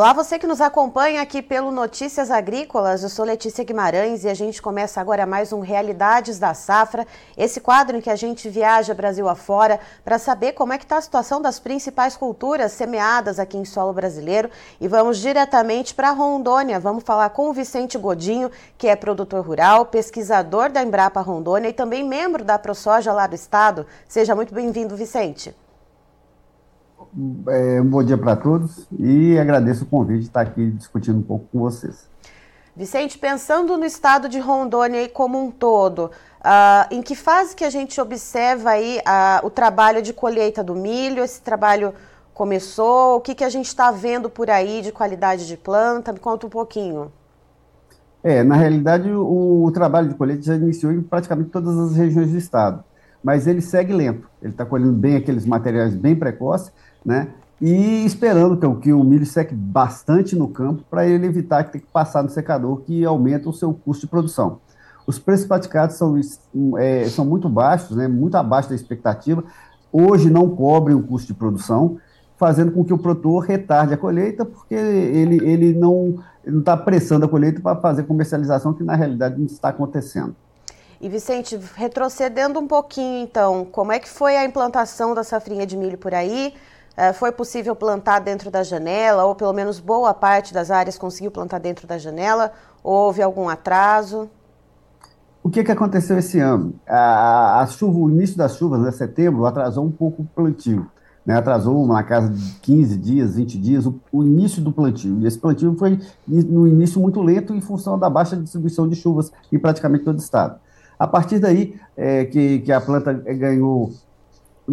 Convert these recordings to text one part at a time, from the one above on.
Olá, você que nos acompanha aqui pelo Notícias Agrícolas. Eu sou Letícia Guimarães e a gente começa agora mais um Realidades da Safra, esse quadro em que a gente viaja Brasil afora para saber como é que está a situação das principais culturas semeadas aqui em solo brasileiro. E vamos diretamente para Rondônia. Vamos falar com o Vicente Godinho, que é produtor rural, pesquisador da Embrapa Rondônia e também membro da ProSoja lá do estado. Seja muito bem-vindo, Vicente. É, um bom dia para todos e agradeço o convite de estar aqui discutindo um pouco com vocês. Vicente, pensando no estado de Rondônia como um todo, uh, em que fase que a gente observa aí uh, o trabalho de colheita do milho? Esse trabalho começou? O que, que a gente está vendo por aí de qualidade de planta? Me conta um pouquinho. É, na realidade, o, o trabalho de colheita já iniciou em praticamente todas as regiões do estado, mas ele segue lento. Ele está colhendo bem aqueles materiais bem precoces, né? E esperando que, que o milho seque bastante no campo para ele evitar que tenha que passar no secador, que aumenta o seu custo de produção. Os preços praticados são, é, são muito baixos, né, muito abaixo da expectativa. Hoje não cobrem o custo de produção, fazendo com que o produtor retarde a colheita, porque ele, ele não está pressando a colheita para fazer comercialização, que na realidade não está acontecendo. E Vicente, retrocedendo um pouquinho então, como é que foi a implantação da safrinha de milho por aí? É, foi possível plantar dentro da janela, ou pelo menos boa parte das áreas conseguiu plantar dentro da janela? Houve algum atraso? O que, que aconteceu esse ano? A, a chuva, o início das chuvas, né, setembro, atrasou um pouco o plantio. Né, atrasou na casa de 15 dias, 20 dias, o, o, início do plantio. E esse plantio foi no início muito lento em função da baixa distribuição de chuvas em praticamente todo o estado. A partir daí é, que, que a planta ganhou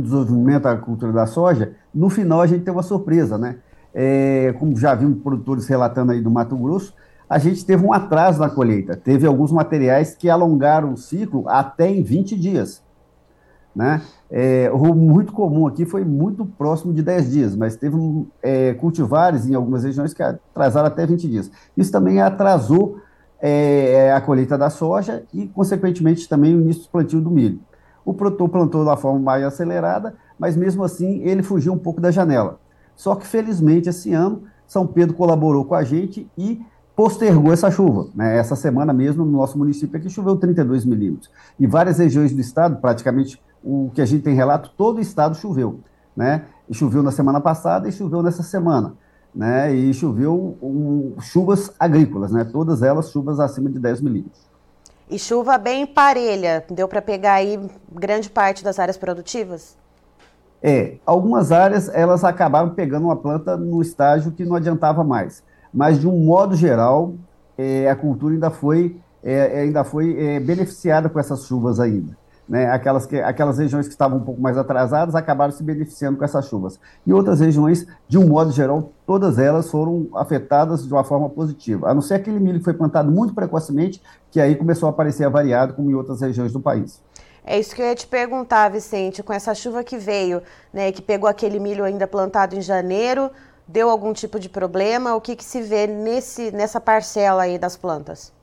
desenvolvimento da cultura da soja, no final a gente tem uma surpresa, né? É, como já vimos produtores relatando aí do Mato Grosso, a gente teve um atraso na colheita. Teve alguns materiais que alongaram o ciclo até em 20 dias. Né? É, o muito comum aqui foi muito próximo de 10 dias, mas teve é, cultivares em algumas regiões que atrasaram até 20 dias. Isso também atrasou é, a colheita da soja e, consequentemente, também o início do plantio do milho. O produtor plantou da forma mais acelerada, mas mesmo assim ele fugiu um pouco da janela. Só que felizmente esse ano São Pedro colaborou com a gente e postergou essa chuva. Né? Essa semana mesmo no nosso município aqui choveu 32 milímetros. E várias regiões do estado, praticamente o que a gente tem relato, todo o estado choveu. Né? E choveu na semana passada e choveu nessa semana. Né? E choveu um, chuvas agrícolas, né? todas elas chuvas acima de 10 milímetros. E chuva bem parelha, deu para pegar aí grande parte das áreas produtivas? É, algumas áreas elas acabaram pegando uma planta no estágio que não adiantava mais, mas de um modo geral é, a cultura ainda foi é, ainda foi é, beneficiada com essas chuvas ainda. Né, aquelas, que, aquelas regiões que estavam um pouco mais atrasadas acabaram se beneficiando com essas chuvas. E outras regiões, de um modo geral, todas elas foram afetadas de uma forma positiva, a não ser aquele milho que foi plantado muito precocemente, que aí começou a aparecer avariado, como em outras regiões do país. É isso que eu ia te perguntar, Vicente, com essa chuva que veio, né, que pegou aquele milho ainda plantado em janeiro, deu algum tipo de problema? O que, que se vê nesse, nessa parcela aí das plantas?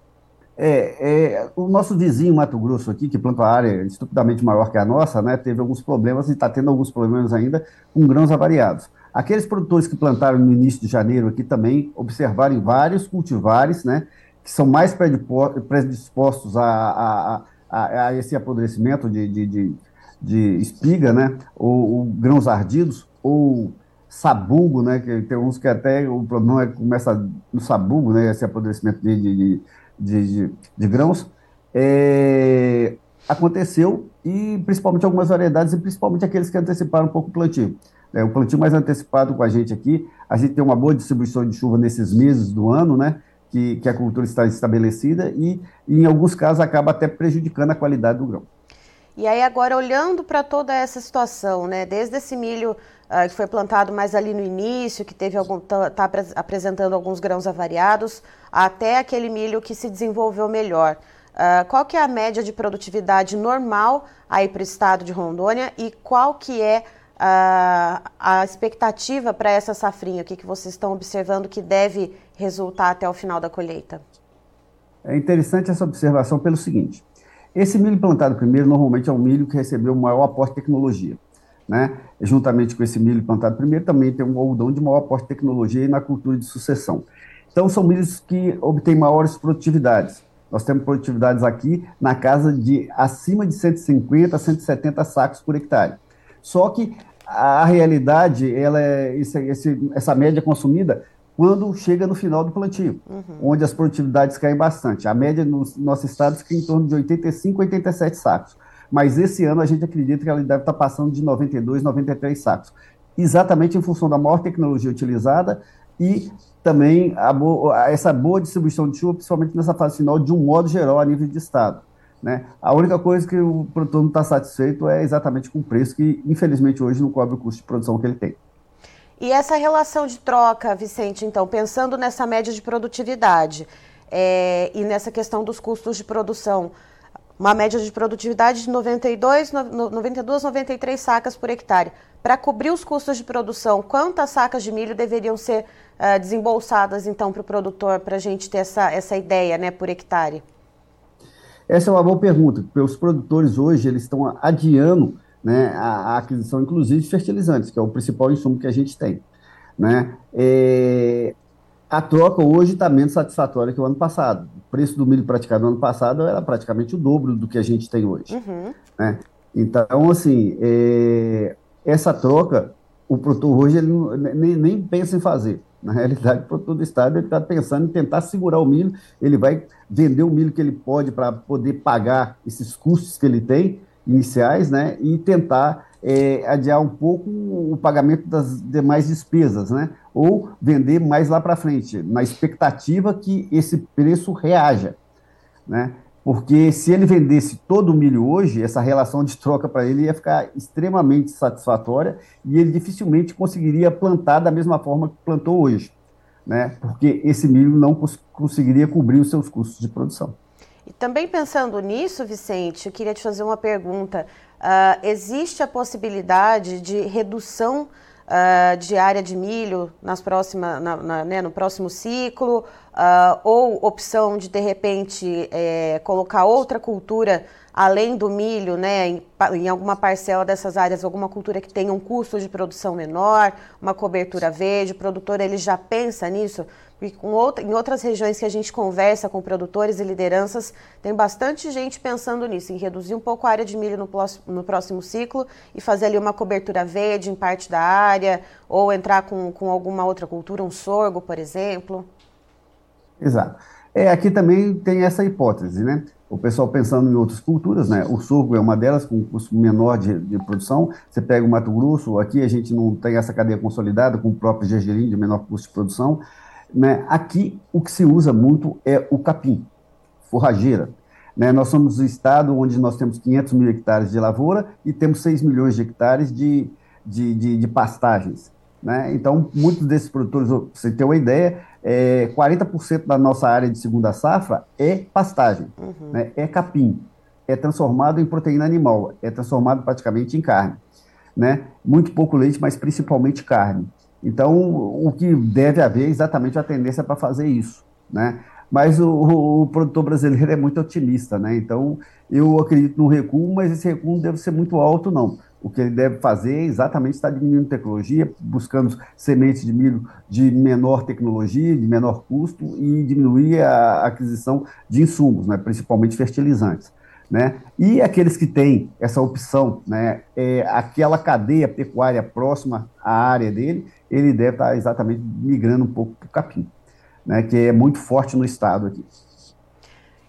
É, é, o nosso vizinho Mato Grosso aqui, que planta uma área estupidamente maior que a nossa, né, teve alguns problemas e está tendo alguns problemas ainda com grãos avariados. Aqueles produtores que plantaram no início de janeiro aqui também observaram vários cultivares, né, que são mais predispostos a, a, a, a esse apodrecimento de, de, de, de espiga, né, ou, ou, grãos ardidos, ou sabugo, né, que tem uns que até o problema é, começa no sabugo, né, esse apodrecimento de, de de, de, de grãos, é, aconteceu, e principalmente algumas variedades, e principalmente aqueles que anteciparam um pouco o plantio. É, o plantio mais antecipado com a gente aqui, a gente tem uma boa distribuição de chuva nesses meses do ano, né? Que, que a cultura está estabelecida e, e, em alguns casos, acaba até prejudicando a qualidade do grão. E aí, agora, olhando para toda essa situação, né? Desde esse milho uh, que foi plantado mais ali no início, que teve algum tá, tá apresentando alguns grãos avariados, até aquele milho que se desenvolveu melhor. Uh, qual que é a média de produtividade normal aí para o estado de Rondônia e qual que é uh, a expectativa para essa safrinha? O que, que vocês estão observando que deve resultar até o final da colheita? É interessante essa observação pelo seguinte: esse milho plantado primeiro normalmente é o milho que recebeu o maior aporte de tecnologia. né? Juntamente com esse milho plantado primeiro, também tem um algodão de maior aporte de tecnologia e na cultura de sucessão. Então, são milhos que obtêm maiores produtividades. Nós temos produtividades aqui na casa de acima de 150 a 170 sacos por hectare. Só que a realidade, ela é, esse, essa média consumida quando chega no final do plantio, uhum. onde as produtividades caem bastante. A média no nosso estado fica em torno de 85, 87 sacos. Mas esse ano a gente acredita que ela deve estar passando de 92, 93 sacos. Exatamente em função da maior tecnologia utilizada e também a, essa boa distribuição de chuva, principalmente nessa fase final, de um modo geral a nível de estado. Né? A única coisa que o produtor não está satisfeito é exatamente com o preço, que infelizmente hoje não cobre o custo de produção que ele tem. E essa relação de troca, Vicente, então, pensando nessa média de produtividade é, e nessa questão dos custos de produção, uma média de produtividade de 92, 92, 93 sacas por hectare. Para cobrir os custos de produção, quantas sacas de milho deveriam ser uh, desembolsadas, então, para o produtor, para a gente ter essa, essa ideia, né, por hectare? Essa é uma boa pergunta, porque os produtores hoje eles estão adiando né, a, a, aquisição, inclusive, de fertilizantes, que é o principal insumo que a gente tem. Né? É, a troca hoje está menos satisfatória que o ano passado. O preço do milho praticado no ano passado era praticamente o dobro do que a gente tem hoje. Uhum. Né? Então, assim, é, essa troca, o produtor hoje ele nem, nem pensa em fazer. Na realidade, o produtor do estado está pensando em tentar segurar o milho, ele vai vender o milho que ele pode para poder pagar esses custos que ele tem iniciais, né, e tentar é, adiar um pouco o pagamento das demais despesas, né, ou vender mais lá para frente, na expectativa que esse preço reaja, né, porque se ele vendesse todo o milho hoje, essa relação de troca para ele ia ficar extremamente satisfatória e ele dificilmente conseguiria plantar da mesma forma que plantou hoje, né? Porque esse milho não cons conseguiria cobrir os seus custos de produção. E também pensando nisso, Vicente, eu queria te fazer uma pergunta. Uh, existe a possibilidade de redução uh, de área de milho nas próxima, na, na, né, no próximo ciclo, uh, ou opção de, de repente, é, colocar outra cultura além do milho, né, em, em, alguma parcela dessas áreas, alguma cultura que tenha um custo de produção menor, uma cobertura verde, o produtor ele já pensa nisso? Porque com outra, em outras regiões que a gente conversa com produtores e lideranças, tem bastante gente pensando nisso, em reduzir um pouco a área de milho no, no próximo ciclo e fazer ali uma cobertura verde em parte da área, ou entrar com, com alguma outra cultura, um sorgo, por exemplo. Exato. É, aqui também tem essa hipótese, né? O pessoal pensando em outras culturas, né? O sorgo é uma delas, com um custo menor de, de, produção. Você pega o Mato Grosso, aqui a gente não tem essa cadeia consolidada, com o próprio gergelim de menor custo de produção. Né? Aqui, o que se usa muito é o capim, forrageira. Né? Nós somos o estado onde nós temos 500 mil hectares de lavoura e temos 6 milhões de hectares de, de, de, de pastagens. Né? Então, muitos desses produtores, para você ter uma ideia, é, 40% da nossa área de segunda safra é pastagem, uhum. né? é capim, é transformado em proteína animal, é transformado praticamente em carne. Né? Muito pouco leite, mas principalmente carne. Então, o que deve haver é exatamente a tendência para fazer isso, né? Mas o, o, produtor brasileiro é muito otimista, né? Então, eu acredito no recuo, mas esse recuo não deve ser muito alto, não. O que ele deve fazer é exatamente estar diminuindo tecnologia, buscando sementes de milho de menor tecnologia, de menor custo e diminuir a aquisição de insumos, né? principalmente fertilizantes. Né? E aqueles que têm essa opção, né, é, aquela cadeia pecuária próxima à área dele, ele deve estar exatamente migrando um pouco para o capim, né, que é muito forte no estado aqui.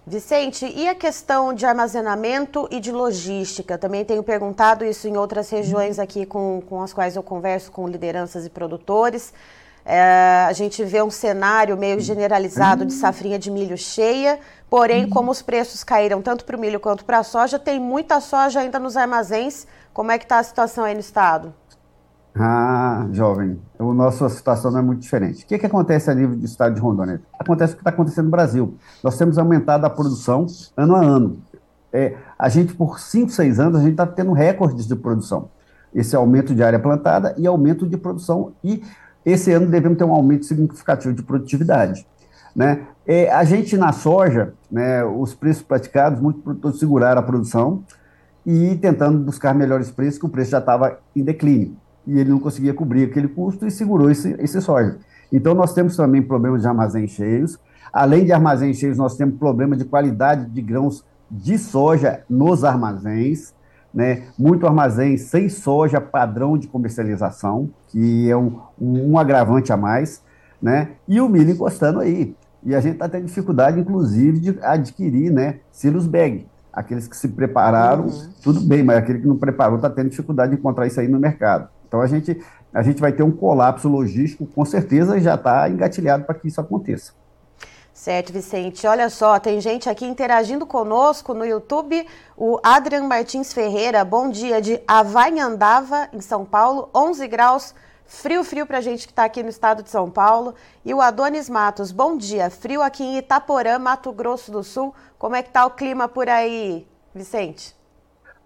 Vicente, e a questão de armazenamento e de logística? Também tenho perguntado isso em outras regiões aqui com, com as quais eu converso com lideranças e produtores. É, a gente vê um cenário meio generalizado de safrinha de milho cheia, porém, como os preços caíram tanto para o milho quanto para a soja, tem muita soja ainda nos armazéns. Como é que está a situação aí no estado? Ah, jovem, a nossa situação não é muito diferente. O que, que acontece a nível do estado de Rondônia? Acontece o que está acontecendo no Brasil. Nós temos aumentado a produção ano a ano. É, a gente, por 5, 6 anos, a gente está tendo recordes de produção. Esse aumento de área plantada e aumento de produção. E esse ano devemos ter um aumento significativo de produtividade. Né? É, a gente, na soja, né, os preços praticados, muitos produtores seguraram a produção, e tentando buscar melhores preços, que o preço já estava em declínio. E ele não conseguia cobrir aquele custo e segurou esse, esse soja. Então, nós temos também problemas de armazéns cheios. Além de armazéns cheios, nós temos problema de qualidade de grãos de soja nos armazéns, né? Muito armazém sem soja padrão de comercialização, que é um, um agravante a mais, né? E o milho encostando aí. E a gente está tendo dificuldade, inclusive, de adquirir, né? Silos bag. Aqueles que se prepararam, uhum. tudo bem, mas aquele que não preparou está tendo dificuldade de encontrar isso aí no mercado. Então a gente, a gente vai ter um colapso logístico, com certeza já está engatilhado para que isso aconteça. Certo, Vicente. Olha só, tem gente aqui interagindo conosco no YouTube. O Adrian Martins Ferreira, bom dia, de Avanhandava, em São Paulo, 11 graus, frio, frio para a gente que está aqui no estado de São Paulo. E o Adonis Matos, bom dia, frio aqui em Itaporã, Mato Grosso do Sul. Como é que está o clima por aí, Vicente?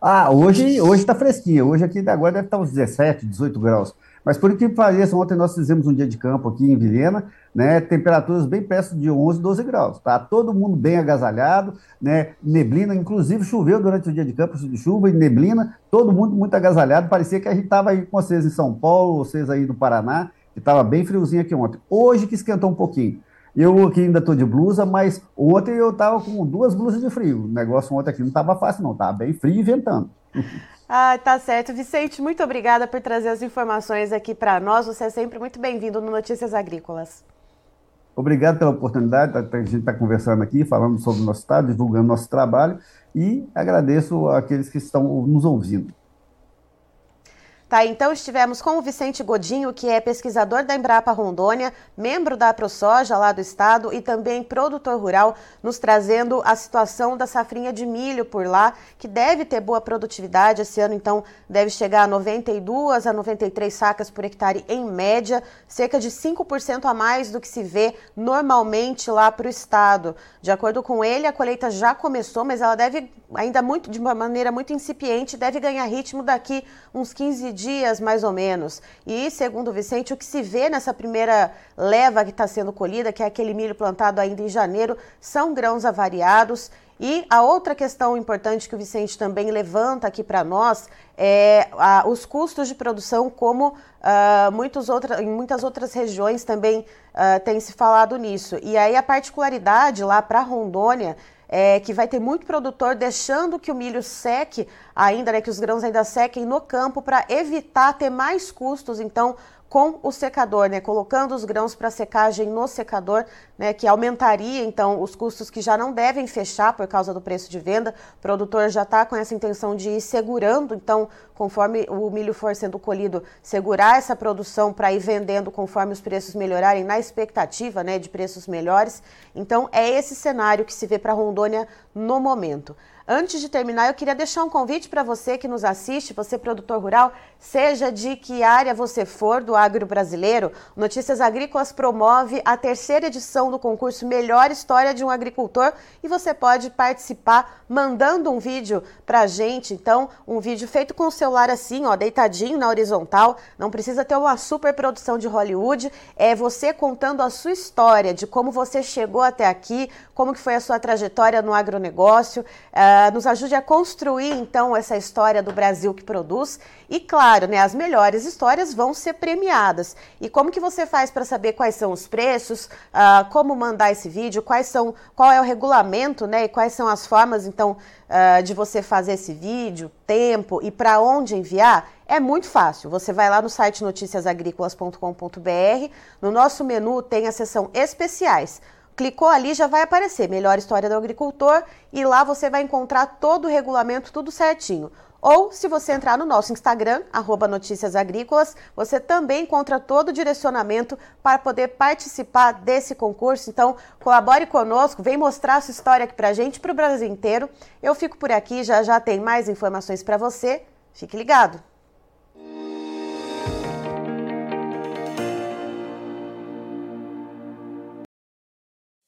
Ah, hoje hoje está fresquinho. Hoje aqui agora deve estar tá uns 17, 18 graus. Mas por que pareça, ontem nós fizemos um dia de campo aqui em Vilhena, né, temperaturas bem perto de 11, 12 graus. Tá todo mundo bem agasalhado, né, neblina, inclusive choveu durante o dia de campo, chuva e neblina, todo mundo muito agasalhado. Parecia que a gente estava aí com vocês em São Paulo, vocês aí do Paraná, que estava bem friozinho aqui ontem. Hoje que esquentou um pouquinho. Eu aqui ainda estou de blusa, mas ontem eu estava com duas blusas de frio. O negócio ontem aqui não estava fácil, não, estava bem frio e ventando. Ah, tá certo. Vicente, muito obrigada por trazer as informações aqui para nós. Você é sempre muito bem-vindo no Notícias Agrícolas. Obrigado pela oportunidade, a gente está conversando aqui, falando sobre o nosso estado, divulgando nosso trabalho e agradeço àqueles que estão nos ouvindo. Tá, então estivemos com o Vicente Godinho, que é pesquisador da Embrapa Rondônia, membro da ProSoja lá do estado e também produtor rural, nos trazendo a situação da safrinha de milho por lá, que deve ter boa produtividade. Esse ano, então, deve chegar a 92 a 93 sacas por hectare em média, cerca de 5% a mais do que se vê normalmente lá para o estado. De acordo com ele, a colheita já começou, mas ela deve, ainda muito de uma maneira muito incipiente, deve ganhar ritmo daqui uns 15 dias mais ou menos. E, segundo Vicente, o que se vê nessa primeira leva que está sendo colhida, que é aquele milho plantado ainda em janeiro, são grãos avariados. E a outra questão importante que o Vicente também levanta aqui para nós é a, os custos de produção, como uh, muitos outra, em muitas outras regiões também uh, tem se falado nisso. E aí a particularidade lá para Rondônia é, que vai ter muito produtor deixando que o milho seque ainda, né, que os grãos ainda sequem no campo para evitar ter mais custos, então, com o secador, né, colocando os grãos para secagem no secador, né, que aumentaria então os custos que já não devem fechar por causa do preço de venda. O produtor já está com essa intenção de ir segurando, então, conforme o milho for sendo colhido, segurar essa produção para ir vendendo conforme os preços melhorarem, na expectativa, né, de preços melhores. Então, é esse cenário que se vê para Rondônia no momento. Antes de terminar, eu queria deixar um convite para você que nos assiste, você produtor rural, seja de que área você for do agro brasileiro, Notícias Agrícolas promove a terceira edição do concurso Melhor História de um Agricultor e você pode participar mandando um vídeo para a gente. Então, um vídeo feito com o celular assim, ó, deitadinho na horizontal, não precisa ter uma super produção de Hollywood, é você contando a sua história de como você chegou até aqui, como que foi a sua trajetória no agronegócio. Uh, nos ajude a construir então essa história do Brasil que produz. E claro, né, as melhores histórias vão ser premiadas. E como que você faz para saber quais são os preços, uh, como mandar esse vídeo, quais são, qual é o regulamento, né, e quais são as formas então uh, de você fazer esse vídeo, tempo e para onde enviar? É muito fácil. Você vai lá no site noticiasagricolas.com.br. No nosso menu tem a seção especiais. Clicou ali, já vai aparecer Melhor História do Agricultor e lá você vai encontrar todo o regulamento, tudo certinho. Ou, se você entrar no nosso Instagram, arroba Notícias Agrícolas, você também encontra todo o direcionamento para poder participar desse concurso. Então, colabore conosco, vem mostrar a sua história aqui para a gente, para o Brasil inteiro. Eu fico por aqui, já já tem mais informações para você. Fique ligado!